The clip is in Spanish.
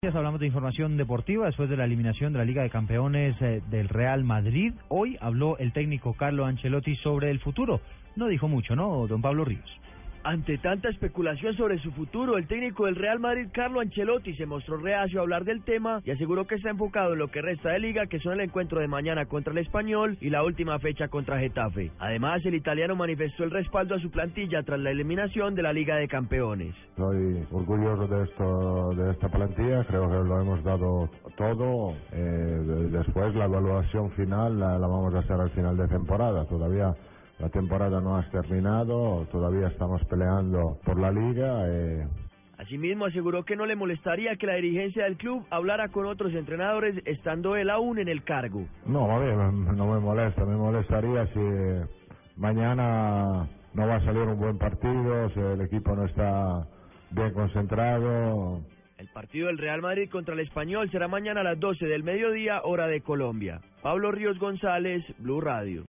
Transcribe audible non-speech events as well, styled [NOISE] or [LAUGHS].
Hablamos de información deportiva después de la eliminación de la Liga de Campeones eh, del Real Madrid. Hoy habló el técnico Carlo Ancelotti sobre el futuro. No dijo mucho, ¿no, don Pablo Ríos? Ante tanta especulación sobre su futuro, el técnico del Real Madrid, Carlo Ancelotti, se mostró reacio a hablar del tema y aseguró que está enfocado en lo que resta de liga, que son el encuentro de mañana contra el Español y la última fecha contra Getafe. Además, el italiano manifestó el respaldo a su plantilla tras la eliminación de la Liga de Campeones. Soy orgulloso de esta plantilla, creo que lo hemos dado todo. Eh, después la evaluación final la vamos a hacer al final de temporada. Todavía la temporada no ha terminado, todavía estamos peleando por la liga. Eh. Asimismo, aseguró que no le molestaría que la dirigencia del club hablara con otros entrenadores estando él aún en el cargo. No, a ver, [LAUGHS] no me molesta, me molestaría si mañana no va a salir un buen partido, si el equipo no está bien concentrado. El partido del Real Madrid contra el Español será mañana a las 12 del mediodía, hora de Colombia. Pablo Ríos González, Blue Radio.